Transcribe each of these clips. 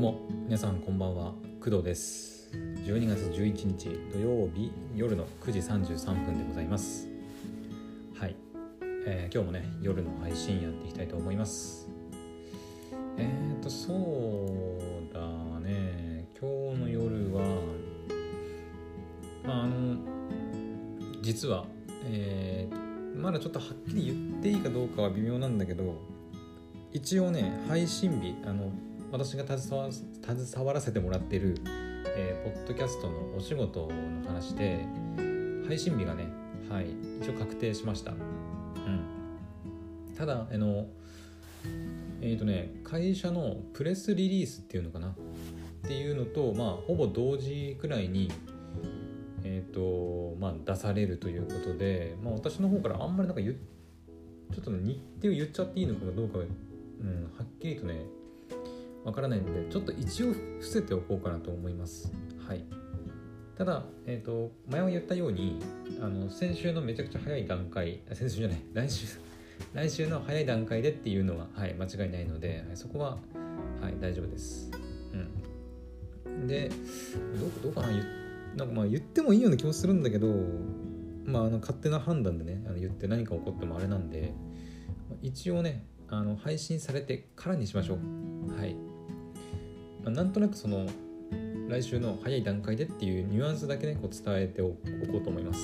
うも皆さんこんばんは。工藤です。12月11日土曜日夜の9時33分でございます。はい、えー今日もね夜の配信やっていきたいと思います。えーとそうだね。今日の夜はまああの実はえーまだちょっとはっきり言っていいかどうかは微妙なんだけど一応ね配信日あの私が携わ携わらせてもらってる、えーポッドキャストのお仕事の話で配信日がねはい一応確定しました。うん。ただあのえっ、とね会社のプレスリリースっていうのかな？っていうのとまあほぼ同時くらいにえっ、とまあ出されるということでまあ私の方からあんまりなんか言ちょっと日程を言っちゃっていいのかどうか、うん、はっきりとねわからないのでちょっと一応伏せておこうかなと思います。はい。ただ、えー、と前は言ったようにあの先週のめちゃくちゃ早い段階あ先週じゃない 来週来週の早い段階でっていうのは、はい、間違いないので、はい、そこは、はい、大丈夫です。うん。でどうどうかななんかまあ言ってもいいような気もするんだけどまああの勝手な判断でねあの言って何か起こってもあれなんで一応ねあの配信されてからにしましょう。はい。まなんとなくその来週の早い段階でっていうニュアンスだけねこう伝えておこうと思います。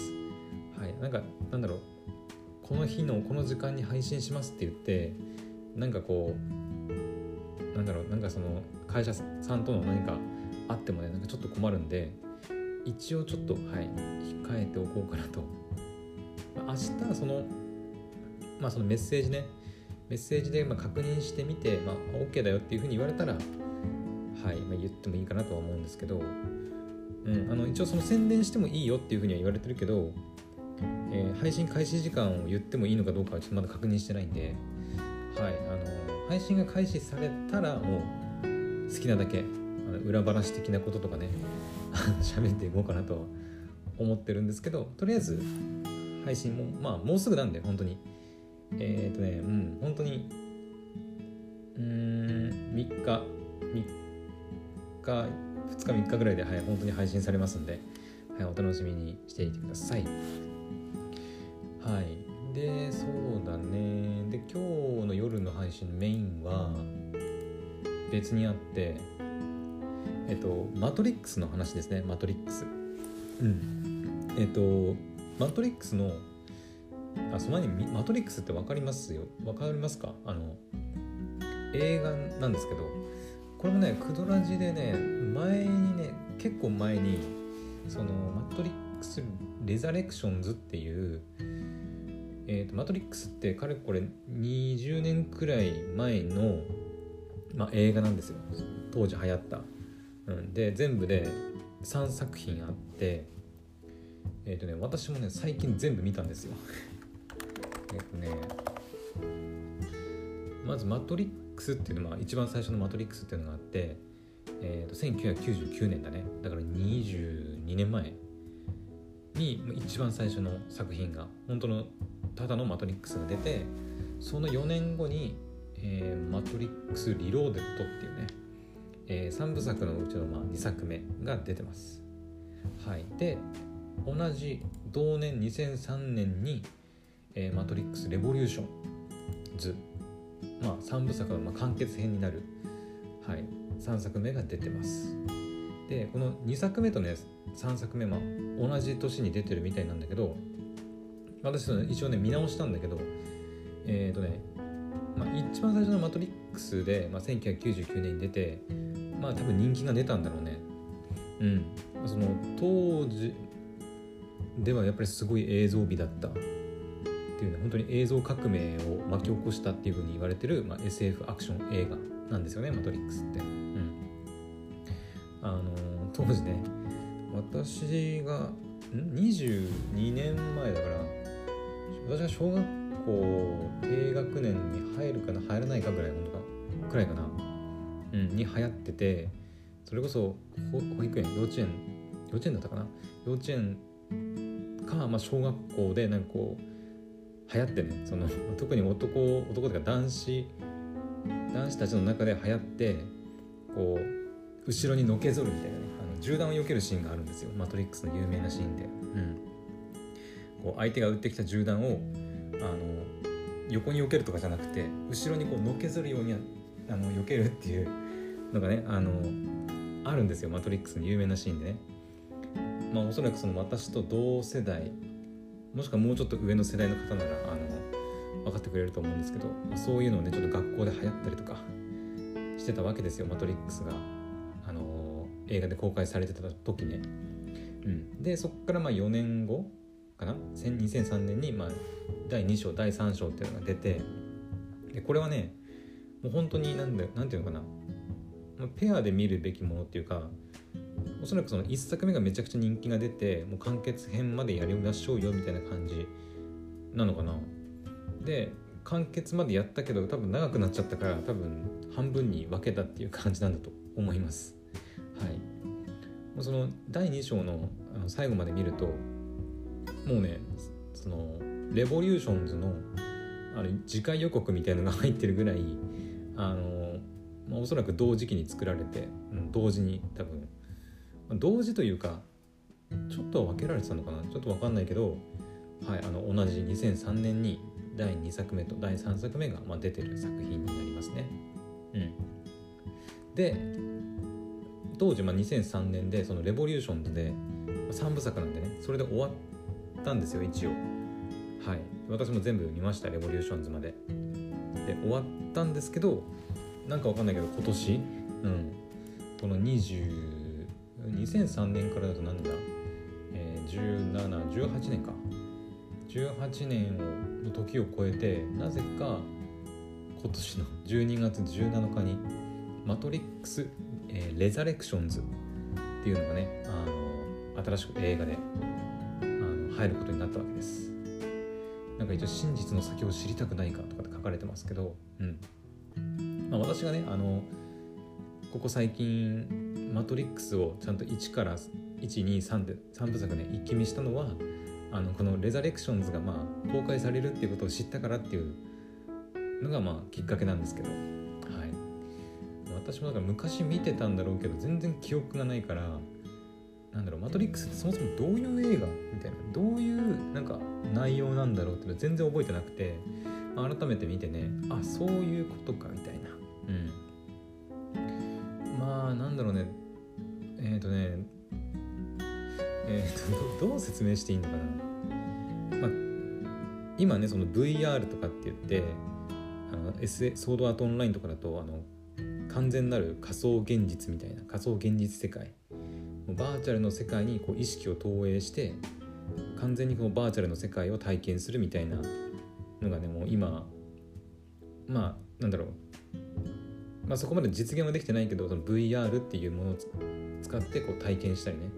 はい。なんかなんだろう。この日のこの時間に配信しますって言ってなんかこうなんだろう。なんかその会社さんとの何かあってもねなんかちょっと困るんで一応ちょっとはい控えておこうかなと。明日そのまあそのメッセージね。メッセージでまあ確認してみて、まあ、OK だよっていうふうに言われたら、はいまあ、言ってもいいかなとは思うんですけど、うん、あの一応その宣伝してもいいよっていうふうには言われてるけど、えー配信開始時間を言ってもいいのかどうかはちょっとまだ確認してないんで、はい、あの配信が開始されたらもう好きなだけあの裏話的なこととかね 喋っていこうかなとは思ってるんですけどとりあえず配信もまあもうすぐなんで本当に。えっ、とねうん本当にうーん3日3日2日3日ぐらいで、はい、本当に配信されますんで、はい、お楽しみにしていてください。はい。でそうだね。で今日の夜の配信のメインは別にあってえっとマトリックスの話ですね。マトリックス。うん。えっとマトリックスのあその前にマトリックスって分かりますよ。分かりますか？あの映画なんですけど。これもねクドラジでね前にね結構前にそのマトリックス・レザレクションズっていうえーとマトリックスってかれこれ20年くらい前の、まあ、映画なんですよ。当時流行った、うん、で全部で3作品あってえっ、とね私もね最近全部見たんですよ。えっとねまず「マトリックス」っていうのは一番最初の「マトリックス」っていうのがあって、えー、と1999年だね。だから22年前に一番最初の作品が本当のただの「マトリックス」が出てその4年後に「えーマトリックス・リローデッド」っていうね、え3部作のうちのまあ2作目が出てます。はい。で同じ同年2003年に「えーマトリックス・レボリューションズ」まあ3部作のま完結編になる、はい、3作目が出てます。でこの2作目とね3作目、まあ、同じ年に出てるみたいなんだけど私一応ね見直したんだけどえっ、とね、まあ、一番最初の「マトリックスで」まあ、1999年に出てまあ多分人気が出たんだろうね。うん。その当時ではやっぱりすごい映像美だった。っていうね本当に映像革命を巻き起こしたっていうふうに言われてる、まあ、SF アクション映画なんですよね「マトリックス」って。うん、あの当時ね私がん？22年前だから私が小学校低学年に入るかな入らないかぐらい本当かくらいかな、うん、に流行っててそれこそ保育園幼稚園幼稚園だったかな？幼稚園か、まあ、小学校でなんかこう流行ってねその 特に男男というか男子男子たちの中で流行ってこう後ろにのけぞるみたいなねあの銃弾を避けるシーンがあるんですよ。マトリックスの有名なシーンで、うん、こう相手が撃ってきた銃弾をあの横に避けるとかじゃなくて後ろにこうのけぞるようにあの避けるっていうのがねあのあるんですよ。マトリックスの有名なシーンでね。まあおそらくその私と同世代もしくはもうちょっと上の世代の方ならあの分かってくれると思うんですけど、まあ、そういうのをねちょっと学校で流行ったりとかしてたわけですよマトリックスが、あの映画で公開されてた時ね。うん、でそこからまあ4年後かな？2003年にまあ第2章第3章っていうのが出てでこれはねもう本当に何だなんていうのかな？ペアで見るべきものっていうかおそらくその1作目がめちゃくちゃ人気が出てもう完結編までやりましょうよみたいな感じなのかな。で完結までやったけど多分長くなっちゃったから多分半分に分けたっていう感じなんだと思います。はい。その第2章の最後まで見るともうねそのレボリューションズのあれ次回予告みたいのが入ってるぐらいあの、まあ、おそらく同時期に作られて、うん、同時に多分、同時というかちょっと分けられてたのかな？ちょっと分かんないけど、はい、あの同じ2003年に第2作目と第3作目が、まあ、出てる作品になりますね。うん、で当時、まあ、2003年でその「レボリューションズで」で3部作なんでねそれで終わったんですよ一応。はい私も全部見ました「レボリューションズ」まで。で終わったんですけどなんかわかんないけど今年、うん、この20 2003年からだとなんだ、えー、1718年か。18年の時を超えてなぜか今年の12月17日に「マトリックス、えー、レザレクションズ」っていうのがねあの新しく映画であの入ることになったわけです。なんか一応真実の先を知りたくないかとかって書かれてますけど、うん。まあ、私がねあのここ最近マトリックスをちゃんと1から123で3部作ね一気見したのはあのこの「レザレクションズ」がまあ公開されるっていうことを知ったからっていうのがまあきっかけなんですけど、はい、私もだから昔見てたんだろうけど全然記憶がないからなんだろうマトリックスってそもそもどういう映画みたいなどういうなんか内容なんだろうっていうの全然覚えてなくて、まあ、改めて見てねあそういうことかみたいな。うん。まあなんだろうね。えっ、ー、とねえーと、どう説明していいのかな、まあ、今ねその VR とかって言ってあの、S、ソードアートオンラインとかだとあの完全なる仮想現実みたいな仮想現実世界。バーチャルの世界にこう意識を投影して完全にこうバーチャルの世界を体験するみたいなのがねもう今まあなんだろう。まあそこまで実現はできてないけどその VR っていうもの使ってこう体験したりね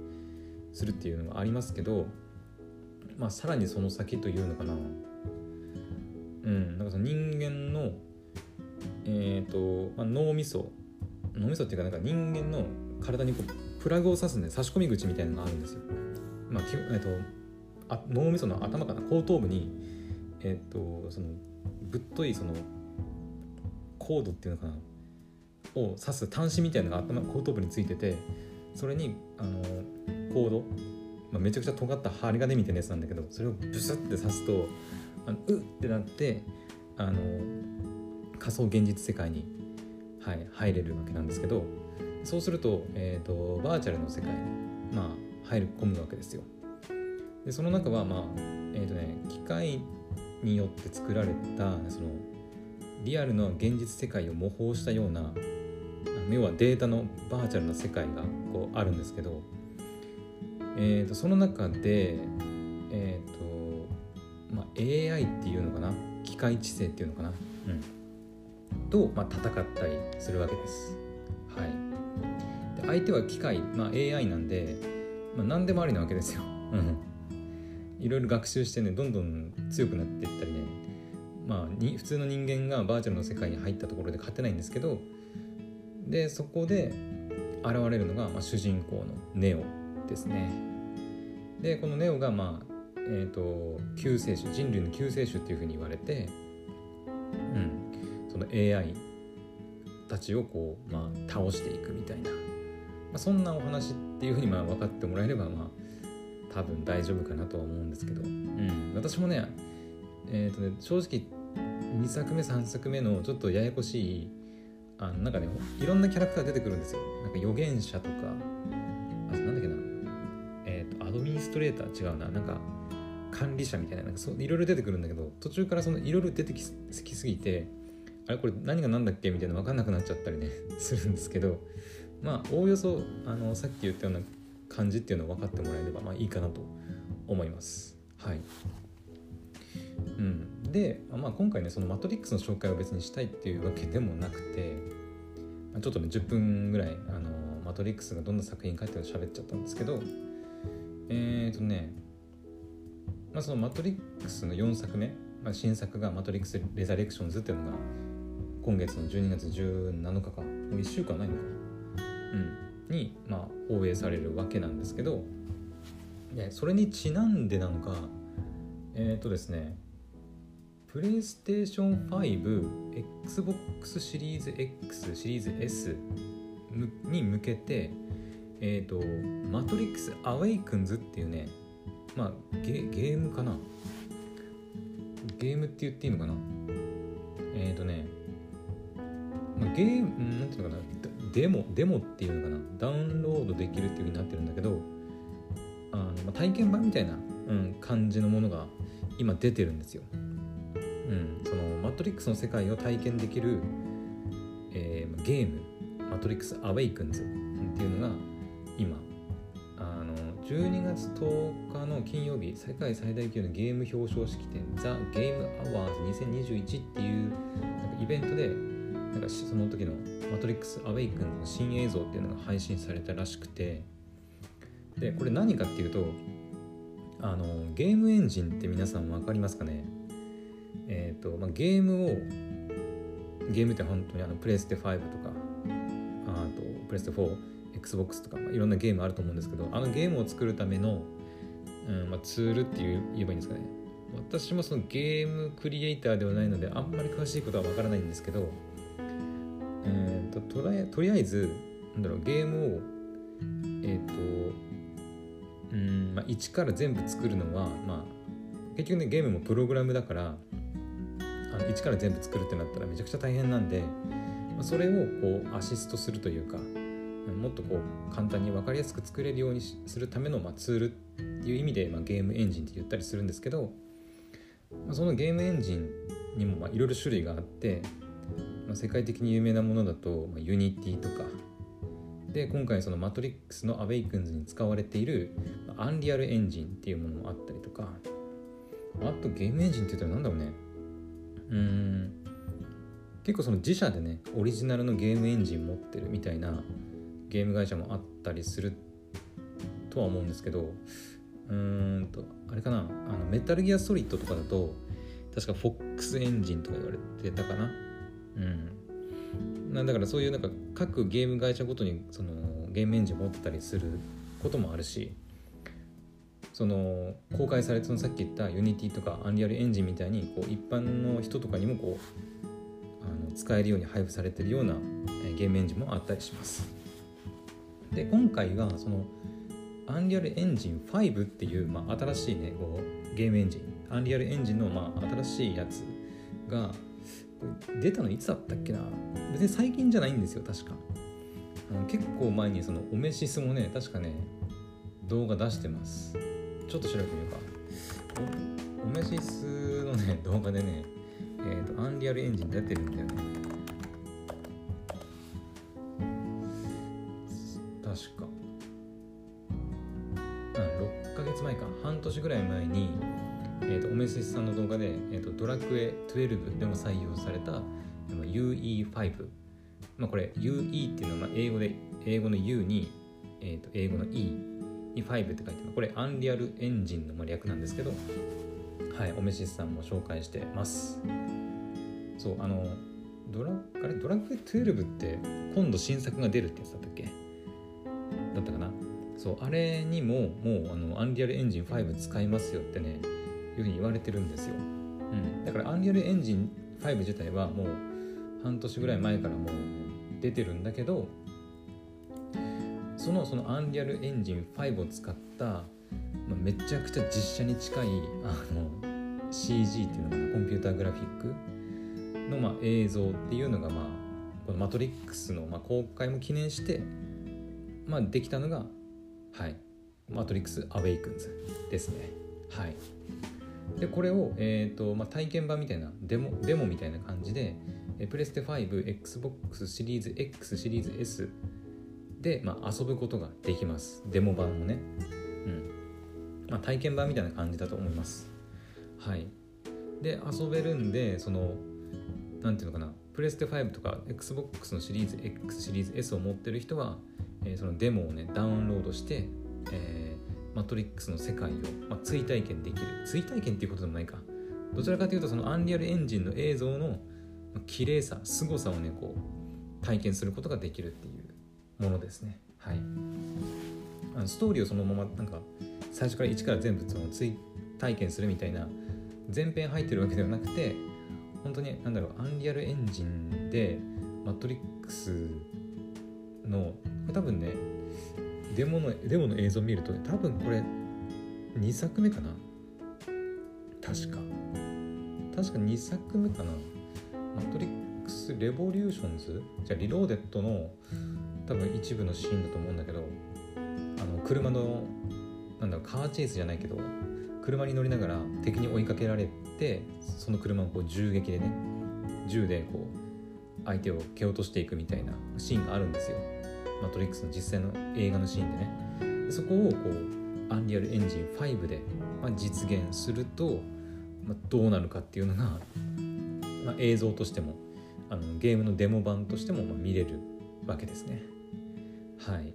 するっていうのがありますけどまあさらにその先というのかなうんなんかその人間のえっ、ー、と、まあ、脳みそ脳みそっていうかなんか人間の体にこうプラグを刺すね差し込み口みたいなのがあるんですよ。まあきえーと、あ脳みその頭かな後頭部に、えっ、ー、とそのぶっといそのコードっていうのかなを刺す端子みたいなのが頭後頭部についててそれにあのコード、まあ、めちゃくちゃ尖った針金みたいなやつなんだけどそれをブスって刺すとあのうってなってあの仮想現実世界に、はい、入れるわけなんですけどそうすると,、えーと、バーチャルの世界に、まあ、入り込むわけですよ。でその中は、まあえーとね、機械によって作られたそのリアルの現実世界を模倣したような要はデータのバーチャルな世界がこうあるんですけど、えー、とその中で、えーとまあ、AI っていうのかな？機械知性っていうのかな、うん、と、まあ、戦ったりするわけです。はい、で相手は機械、まあ、AI なんで、まあ、何でもありなわけですよ。いろいろ学習してねどんどん強くなっていったりね。まあに普通の人間がバーチャルの世界に入ったところで勝てないんですけどでそこで現れるのが、まあ、主人公のネオですね。でこのネオがまあえーと、救世主人類の救世主っていうふうに言われて、うん、その AI たちをこう、まあ、倒していくみたいな。まあ、そんなお話っていうふうにまあ分かってもらえればまあ多分大丈夫かなとは思うんですけど、うん、私もね,、えーとね正直2作目3作目のちょっとややこしいあのなんかねいろんなキャラクター出てくるんですよ。なんか預言者とかあなんだっけな。えっ、ー、とアドミニストレーター違うな。なんか管理者みたいななんかそういろいろ出てくるんだけど途中からそのいろいろ出てきすぎてあれこれ何が何だっけみたいな分かんなくなっちゃったりね するんですけどまあおおよそあのさっき言ったような感じっていうのを分かってもらえればまあいいかなと思います。はい。うん、で、まあ、今回ねそのマトリックスの紹介を別にしたいっていうわけでもなくてちょっとね10分ぐらいあのマトリックスがどんな作品かっていうのを喋っちゃったんですけどえっ、ー、とね、まあ、そのマトリックスの4作目、まあ、新作がマトリックス・レザレクションズっていうのが今月の12月17日かもう1週間ないのかうん。に、まあ、放映されるわけなんですけどでそれにちなんでなのかえっ、ー、とですねプレイステーション5、Xbox シリーズ X、シリーズ S に向けて、えっ、ー、と、マトリックス・アウェイクンズっていうね、まあゲ、ゲームかな？ゲームって言っていいのかな？えっ、ー、とね、まあ、ゲーム、なんていうのかな？デモ、デモっていうのかな？ダウンロードできるっていう風になってるんだけど、あのまあ、体験版みたいな、うん、感じのものが今出てるんですよ。うん、そのマトリックスの世界を体験できる、えー、ゲーム「マトリックス・アウェイクンズ」っていうのが今あの12月10日の金曜日世界最大級のゲーム表彰式典ザ・ゲームアワーズ2021っていうなんかイベントでなんかその時の「マトリックス・アウェイクンズ」の新映像っていうのが配信されたらしくてでこれ何かっていうとあのゲームエンジンって皆さん分かりますかね？ーとまあ、ゲームをゲームって本当にあのプレステ5とかあとプレステ 4XBOX とか、まあ、いろんなゲームあると思うんですけどあのゲームを作るための、うんまあ、ツールっていう言えばいいんですかね。私もそのゲームクリエイターではないのであんまり詳しいことはわからないんですけど、えーと、ととりあえずなんだろうゲームをえっ、ー、とうん、まあ、一から全部作るのは、まあ、結局ねゲームもプログラムだからあの一から全部作るってなったらめちゃくちゃ大変なんでまそれをこうアシストするというかもっとこう簡単に分かりやすく作れるようにするための、まあ、ツールっていう意味で、まあ、ゲームエンジンって言ったりするんですけど、まあ、そのゲームエンジンにもいろいろ種類があって、まあ、世界的に有名なものだと、まあ、 Unity とかで今回そのマトリックスの Awakens に使われている Unreal Engine っていうものもあったりとかあとゲームエンジンって言ったらなんだろうね。うん。結構その自社でねオリジナルのゲームエンジン持ってるみたいなゲーム会社もあったりするとは思うんですけどうーんとあれかなあのメタルギアソリッドとかだと確か FOX エンジンとか言われてたかな。うん。だからそういうなんか各ゲーム会社ごとにそのゲームエンジン持ってたりすることもあるしその公開されたさっき言った Unity とか Unreal Engine みたいにこう一般の人とかにもこうあの使えるように配布されてるようなゲームエンジンもあったりします。で今回はその Unreal Engine 5っていう、まあ、新しいねこうゲームエンジン。Unreal Engine の、まあ、新しいやつが出たのいつだったっけな？別に最近じゃないんですよ確か。結構前にそのオメシスもね確かね動画出してます。ちょっと調べてみようか。オメシスのね 動画でねえっ、ー、とアンリアルエンジン出てるんだよね。確か。あ6ヶ月前か。半年ぐらい前に、えーと、オメシスさんの動画で、えーと、ドラクエ12でも採用された UE5 まあこれ UE っていうのは英語で英語の U に、えーと英語の E 5って書いてますこれアンリアルエンジンの略なんですけどはいオメシスさんも紹介してます。そうあのドラあれドラクエ12って今度新作が出るってやつだったっけ？だったかな？そうあれにももうあのアンリアルエンジン5使いますよってねいうふうに言われてるんですよ、うん、だからアンリアルエンジン5自体はもう半年ぐらい前からもう出てるんだけどそのそのアンリアルエンジン5を使った、まあ、めちゃくちゃ実写に近いあの CG っていうのかなコンピューターグラフィックのまあ映像っていうのがまあこの「マトリックス」のまあ公開も記念してまあできたのがはい「マトリックス・アウェイクンズ」ですね。はい。でこれを、えーとまあ、体験版みたいなデモデモみたいな感じでプレステ 5XBOX シリーズ X シリーズ S で、まあ、遊ぶことができます。デモ版もね。うん。まあ体験版みたいな感じだと思います。はい。で遊べるんでそのなんていうのかな。プレステ5とか XBOX のシリーズ X シリーズ S を持ってる人は、えー、そのデモをねダウンロードして、えー、マトリックスの世界を、まあ、追体験できる。追体験っていうことでもないか。どちらかというとそのアンリアルエンジンの映像の綺麗さ凄さをねこう体験することができるっていう。ものですね。はい。あのストーリーをそのままなんか最初から一から全部その追体験するみたいな前編入ってるわけではなくて本当に何だろうアンリアルエンジンでマトリックスのこれ多分ねデモのデモの映像見ると多分これ2作目かな。確か。確か2作目かな。マトリックス Revolutions？じゃあ Reloaded の多分一部のシーンだと思うんだけどあの車のなんだろうカーチェイスじゃないけど車に乗りながら敵に追いかけられてその車をこう銃撃でね銃でこう相手を蹴落としていくみたいなシーンがあるんですよマトリックスの実際の映画のシーンでねそこをこうアンリアルエンジン5で、まあ、実現すると、まあ、どうなるかっていうのが、まあ、映像としてもあのゲームのデモ版としても見れるわけですね。はい。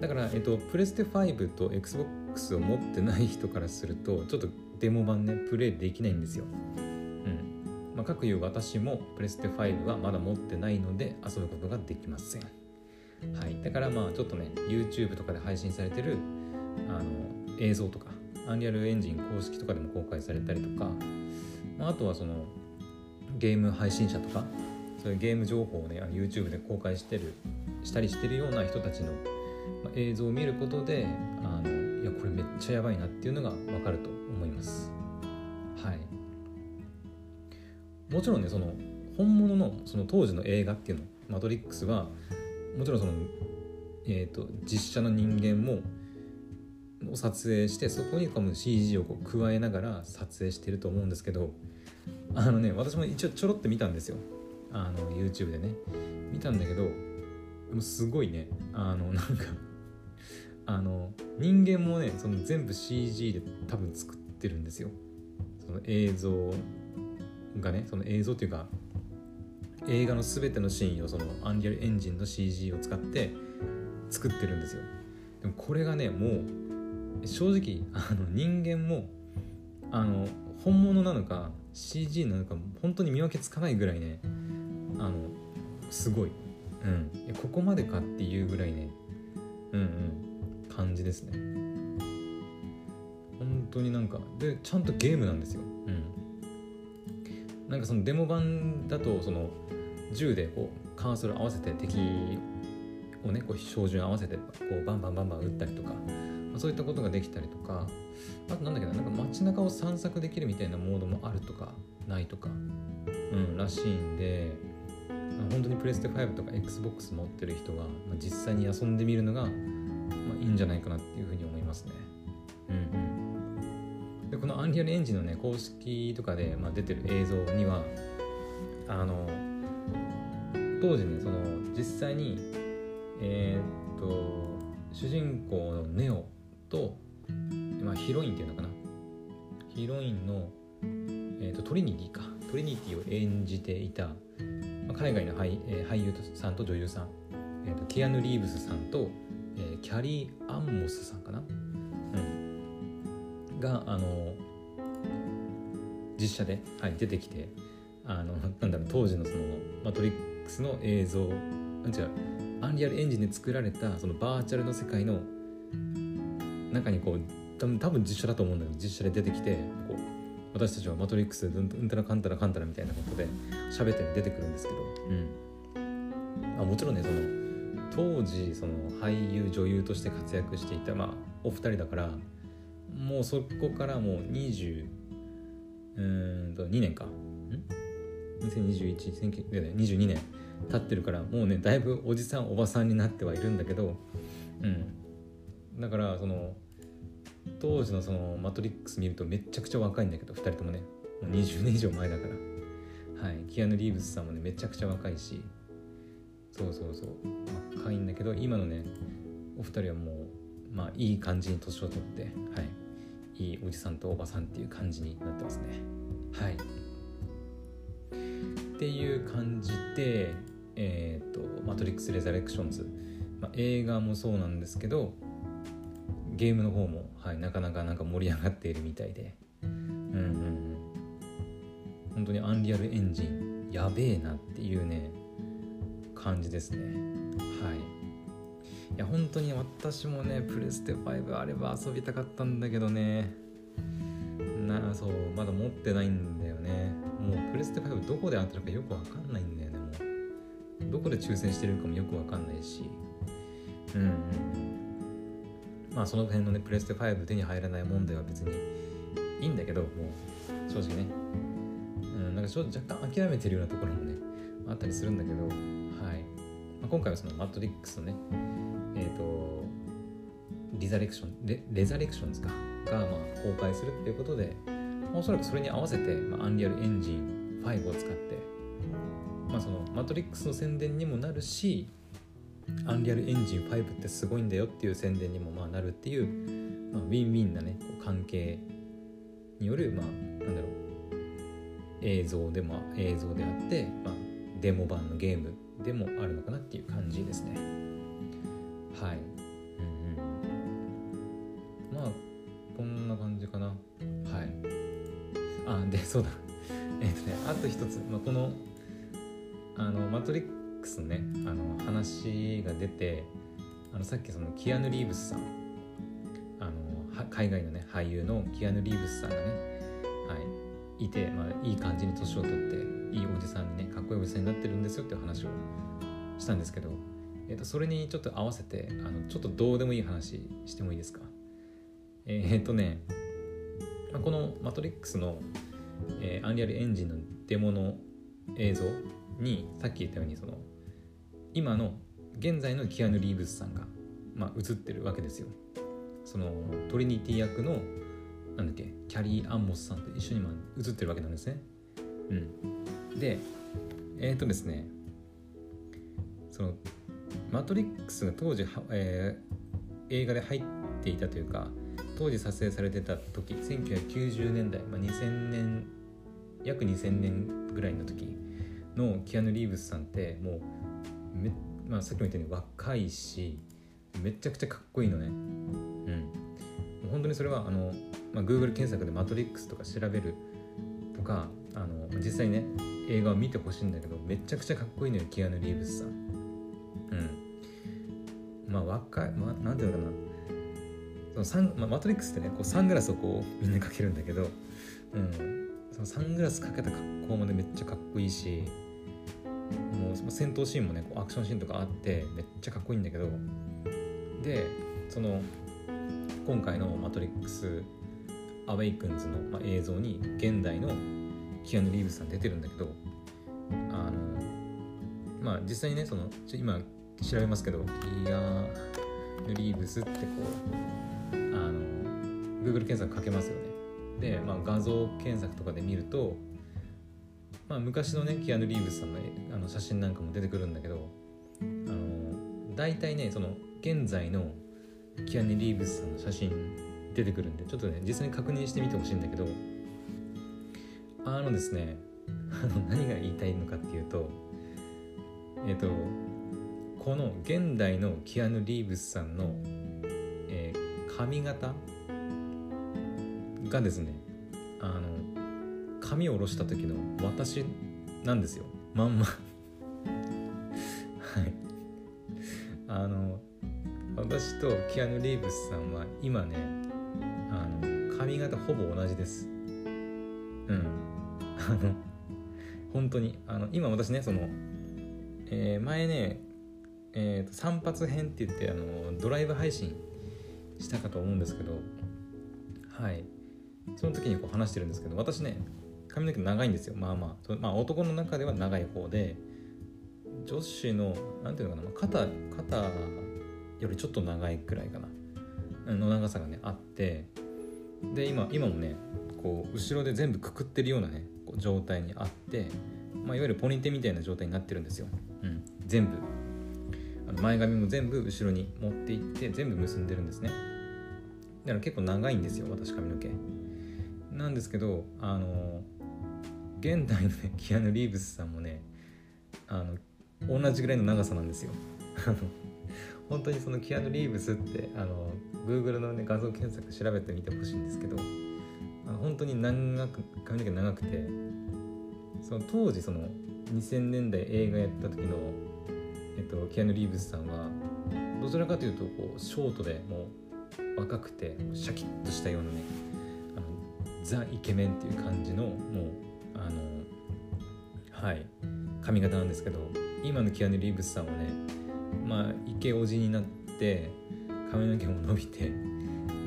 だから、えっと、プレステ5と XBOX を持ってない人からするとちょっとデモ版ねプレイできないんですよ。うん。まあ、各いう私もプレステ5はまだ持ってないので遊ぶことができません。はい。だからまあちょっとね YouTube とかで配信されてるあの映像とかアンリアルエンジン公式とかでも公開されたりとか、まあ、あとはそのゲーム配信者とかそういうゲーム情報をね YouTube で公開してるしたりしてるような人たちの、映像を見ることであのいやこれめっちゃやばいなっていうのが分かると思います。はい。もちろんねその本物のその当時の映画っていうのマトリックスはもちろんその、えーと、実写の人間もを撮影してそこにこの CG をこう加えながら撮影してると思うんですけどあのね私も一応ちょろって見たんですよ。あの YouTube でね。見たんだけどでもすごいね。あのなんかあの人間もねその全部 CG で多分作ってるんですよ。その映像がねその映像っていうか映画の全てのシーンをそのアンリアルエンジンの CG を使って作ってるんですよ。でもこれがねもう正直あの人間もあの本物なのか CG なのか本当に見分けつかないぐらいねあのすごい。うん、ここまでかっていうぐらいねうんうん感じですね。本当になんかでちゃんとゲームなんですよ。うん。なんかそのデモ版だとその銃でこうカーソル合わせて敵をねこう照準合わせてこうバンバンバンバン撃ったりとか、まあ、そういったことができたりとかあとなんだけどなんか街中を散策できるみたいなモードもあるとかないとかうんらしいんで本当にプレステ5とか XBOX 持ってる人は、まあ、実際に遊んでみるのが、まあ、いいんじゃないかなっていうふうに思いますね。うんうん、でこのアンリアルエンジンのね公式とかで、まあ、出てる映像にはあの当時ねその実際にえー、っと主人公のネオと、まあ、ヒロインっていうのかな。ヒロインの、えー、っとトリニティか。トリニティを演じていた海外の俳,、えー、俳優さんと女優さん、えーと、キアヌ・リーブスさんと、えー、キャリー・アンモスさんかな、うん、があの実写で、はい、出てきてあの なんだろう当時のそのマトリックスの映像違うアンリアルエンジンで作られたそのバーチャルの世界の中にこう多分多分実写だと思うんだけど実写で出てきてこう私たちはマトリックスうんたらかんたらかんたらみたいなことで喋って出てくるんですけど、うん、あもちろんねその当時その俳優女優として活躍していた、まあ、お二人だからもうそこからもう20うんと2年か。ん？2021 22年経ってるからもうねだいぶおじさんおばさんになってはいるんだけど。うん。だからその当時のその「マトリックス」見るとめちゃくちゃ若いんだけど2人ともね。もう20年以上前だから。はい。キアヌ・リーブスさんもねめちゃくちゃ若いし。そうそうそう。若いんだけど今のねお二人はもうまあいい感じに年を取ってはい。いいおじさんとおばさんっていう感じになってますね。はい。っていう感じでえっ、ー、と「マトリックス・レザレクションズ」まあ、映画もそうなんですけどゲームの方も、はい、なかなかなんか盛り上がっているみたいで。うんうんうん。本当にアンリアルエンジン。やべえなっていうね感じですね。はい。いや本当に私もねプレステ5あれば遊びたかったんだけどね。なそうまだ持ってないんだよね。もうプレステ5どこで当たるかよくわかんないんだよねもう。どこで抽選してるかもよくわかんないし。うんうん。まあその辺のねプレステ5手に入らない問題は別にいいんだけどもう正直ね。うんなんかちょ若干諦めてるようなところもねあったりするんだけどはい。まあ、今回はそのマトリックスのねえっ、ー、とリザレクションレレザレクションですかがまあ公開するっていうことで、おそらくそれに合わせて、まあ、アンリアルエンジン5を使ってまあそのマトリックスの宣伝にもなるしアンリアルエンジン5ってすごいんだよっていう宣伝にもまあなるっていう、まあ、ウィンウィンなね関係によるまあなんだろう映像でも映像であって、まあ、デモ版のゲームでもあるのかなっていう感じですね。はい。うんうん。まあこんな感じかな。はい。あでそうだ。えっ、とねあと一つ、まあ、このあのマトリックスねあの話が出てあのさっきそのキアヌ・リーブスさんあの海外のね俳優のキアヌ・リーブスさんがね、はい、いて、まあ、いい感じに年を取っていいおじさんにねかっこいいおじさんになってるんですよっていう話をしたんですけど、えー、とそれにちょっと合わせてあのちょっとどうでもいい話してもいいですか？えっ、ー、とねこのマトリックスの、えー、アンリアルエンジンのデモの映像にさっき言ったようにその今の現在のキアヌ・リーブスさんが、まあ、映ってるわけですよ。そのトリニティ役のなんだっけキャリー・アンモスさんと一緒に映ってるわけなんですね。うん。でえっ、ー、とですねそのマトリックスが当時えー、映画で入っていたというか当時撮影されてた時1990年代、まあ、2000年約2000年ぐらいの時のキアヌ・リーブスさんってもうめ、まあ、さっきも言ったように若いしめちゃくちゃかっこいいのね。うん。本当にそれはあの、まあ、Google 検索でマトリックスとか調べるとかあの実際にね映画を見てほしいんだけどめちゃくちゃかっこいいのよキアヌ・リーブスさん。うん。まあ若い、まあ、なんていうのかな。そのサン、まあ、マトリックスってねこうサングラスをこうみんなかけるんだけど、うん、そのサングラスかけた格好までめっちゃかっこいいしもう戦闘シーンもねこうアクションシーンとかあってめっちゃかっこいいんだけどでその今回の「マトリックス・アウェイクンズの」まあ、映像に現代のキアヌ・リーブスさん出てるんだけどあのまあ実際にねその今調べますけどキアヌ・リーブスってこうあの Google 検索かけますよね。で、まあ、画像検索とかで見ると、まあ、昔のねキアヌ・リーブスさんのあの写真なんかも出てくるんだけどあの大体ねその現在のキアヌ・リーブスさんの写真出てくるんでちょっとね実際に確認してみてほしいんだけどあのですねあの何が言いたいのかっていうとえっ、とこの現代のキアヌ・リーブスさんの、えー、髪型がですねあの髪を下ろした時の私なんですよ。まんま。はい。あの私とキアヌ・リーブスさんは今ねあの髪型ほぼ同じです。うん。あの本当にあの今私ねその、えー、前ねえーと、散髪編って言ってあのドライブ配信したかと思うんですけどはい。その時にこう話してるんですけど私ね髪の毛長いんですよ。まあまあ。まあ男の中では長い方で女子の何ていうのかな。肩肩よりちょっと長いくらいかな。の長さがねあって。で今今もねこう後ろで全部くくってるようなねこう状態にあって、まあ、いわゆるポニテみたいな状態になってるんですよ、うん、全部。あの前髪も全部後ろに持っていって全部結んでるんですね。だから結構長いんですよ私髪の毛。なんですけどあの現代のねキアヌ・リーブスさんもねあの同じぐらいの長さなんですよ。本当にそのキアヌ・リーブスってあの Google の、ね、画像検索調べてみてほしいんですけどあの本当に長く髪の毛長くてその当時その2000年代映画やった時の、えっと、キアヌ・リーブスさんはどちらかというとこうショートでもう若くてシャキッとしたようなねあのザ・イケメンっていう感じのもうあのはい。髪型なんですけど今のキアヌ・リーブスさんはねまあイケオジになって髪の毛も伸びて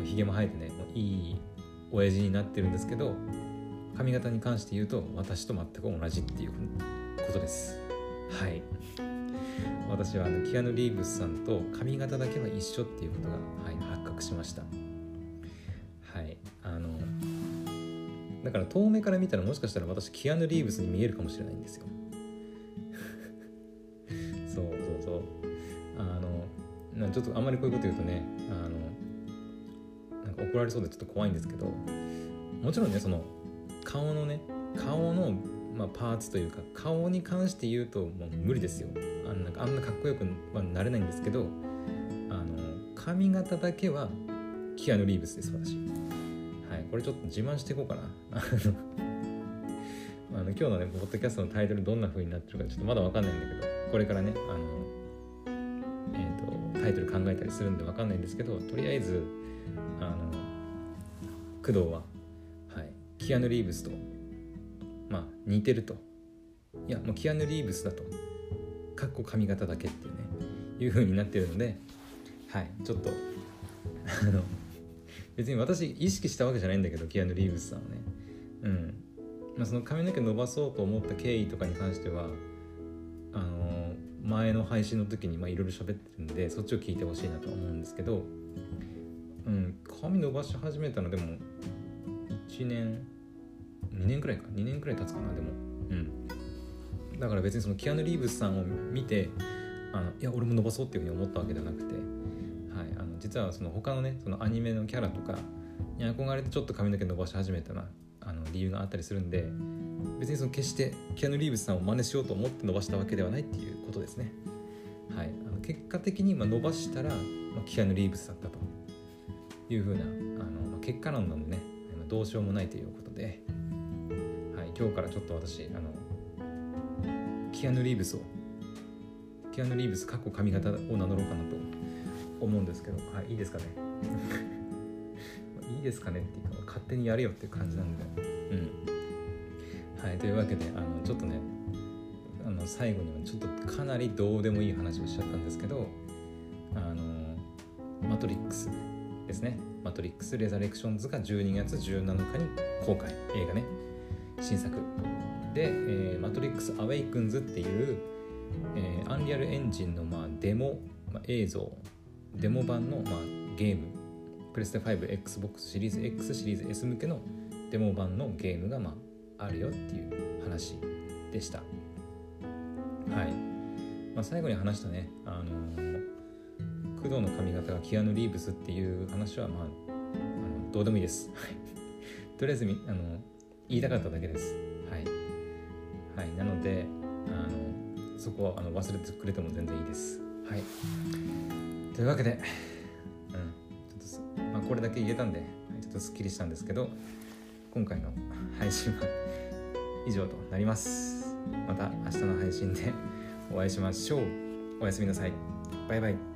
ひげも生えてねもういい親父になってるんですけど髪型に関して言うと私と全く同じっていうことです。はい。私はあのキアヌ・リーブスさんと髪型だけは一緒っていうことが、はい、発覚しました。だから遠目から見たらもしかしたら私キアヌ・リーブスに見えるかもしれないんですよ。そうそうそう。あのちょっとあんまりこういうこと言うとねあのなんか怒られそうでちょっと怖いんですけどもちろんねその顔のね顔の、まあ、パーツというか顔に関して言うともう無理ですよ。あんなあんなかっこよくはなれないんですけどあの髪型だけはキアヌ・リーブスです私これちょっと自慢していこうかな。あの今日のねポッドキャストのタイトルどんな風になってるかちょっとまだ分かんないんだけどこれからねあのえっ、ー、とタイトル考えたりするんで分かんないんですけどとりあえずあの工藤ははいキアヌ・リーブスとまあ似てると。いやもうキアヌ・リーブスだと。かっこ髪型だけっていうねいう風になってるのではいちょっとあの別に私意識したわけじゃないんだけどキアヌ・リーブスさんはね。うん。まあその髪の毛伸ばそうと思った経緯とかに関してはあの前の配信の時にいろいろ喋ってるんでそっちを聞いてほしいなと思うんですけどうん。髪伸ばし始めたのでも1年2年くらいか。2年くらい経つかなでも。うん。だから別にそのキアヌ・リーブスさんを見てあのいや俺も伸ばそうっていうふうに思ったわけではなくて、の実はその他のねそのアニメのキャラとかに憧れてちょっと髪の毛伸ばし始めたなあの理由があったりするんで別にその決してキアヌ・リーブスさんを真似しようと思って伸ばしたわけではないっていうことですね。はい、あの結果的にま伸ばしたら、まキアヌ・リーブスだったというふうなあの、ま結果論なんでねどうしようもないということで、はい、今日からちょっと私あのキアヌ・リーブスをキアヌ・リーブス過去髪型を名乗ろうかなと思うんですけど、はい、いいですかね？いいですかねっていうか勝手にやれよっていう感じなんで。うん。はいというわけであのちょっとねあの最後にはちょっとかなりどうでもいい話をしちゃったんですけどあのマトリックスですね。マトリックス・ Resurrections が12月17日に公開。映画ね。新作。で、えー、マトリックス・ Awakens っていう、えー、 Unreal Engine の、まあ、デモ、まあ、映像デモ版の、まあ、ゲームプレステ 5 Xbox Series X Series S 向けのデモ版のゲームが、まあ、あるよっていう話でしたはい、まあ、最後に話したねあのー工藤の髪型がキアヌ・リーブスっていう話はまああのどうでもいいです。はい。とりあえずあの言いたかっただけです。はい。はい。なのであのそこはあの忘れてくれても全然いいです。はい。というわけで、うん、ちょっとまあ、これだけ言えたんでちょっとすっきりしたんですけど今回の配信は以上となります。また明日の配信でお会いしましょう。おやすみなさい。バイバイ。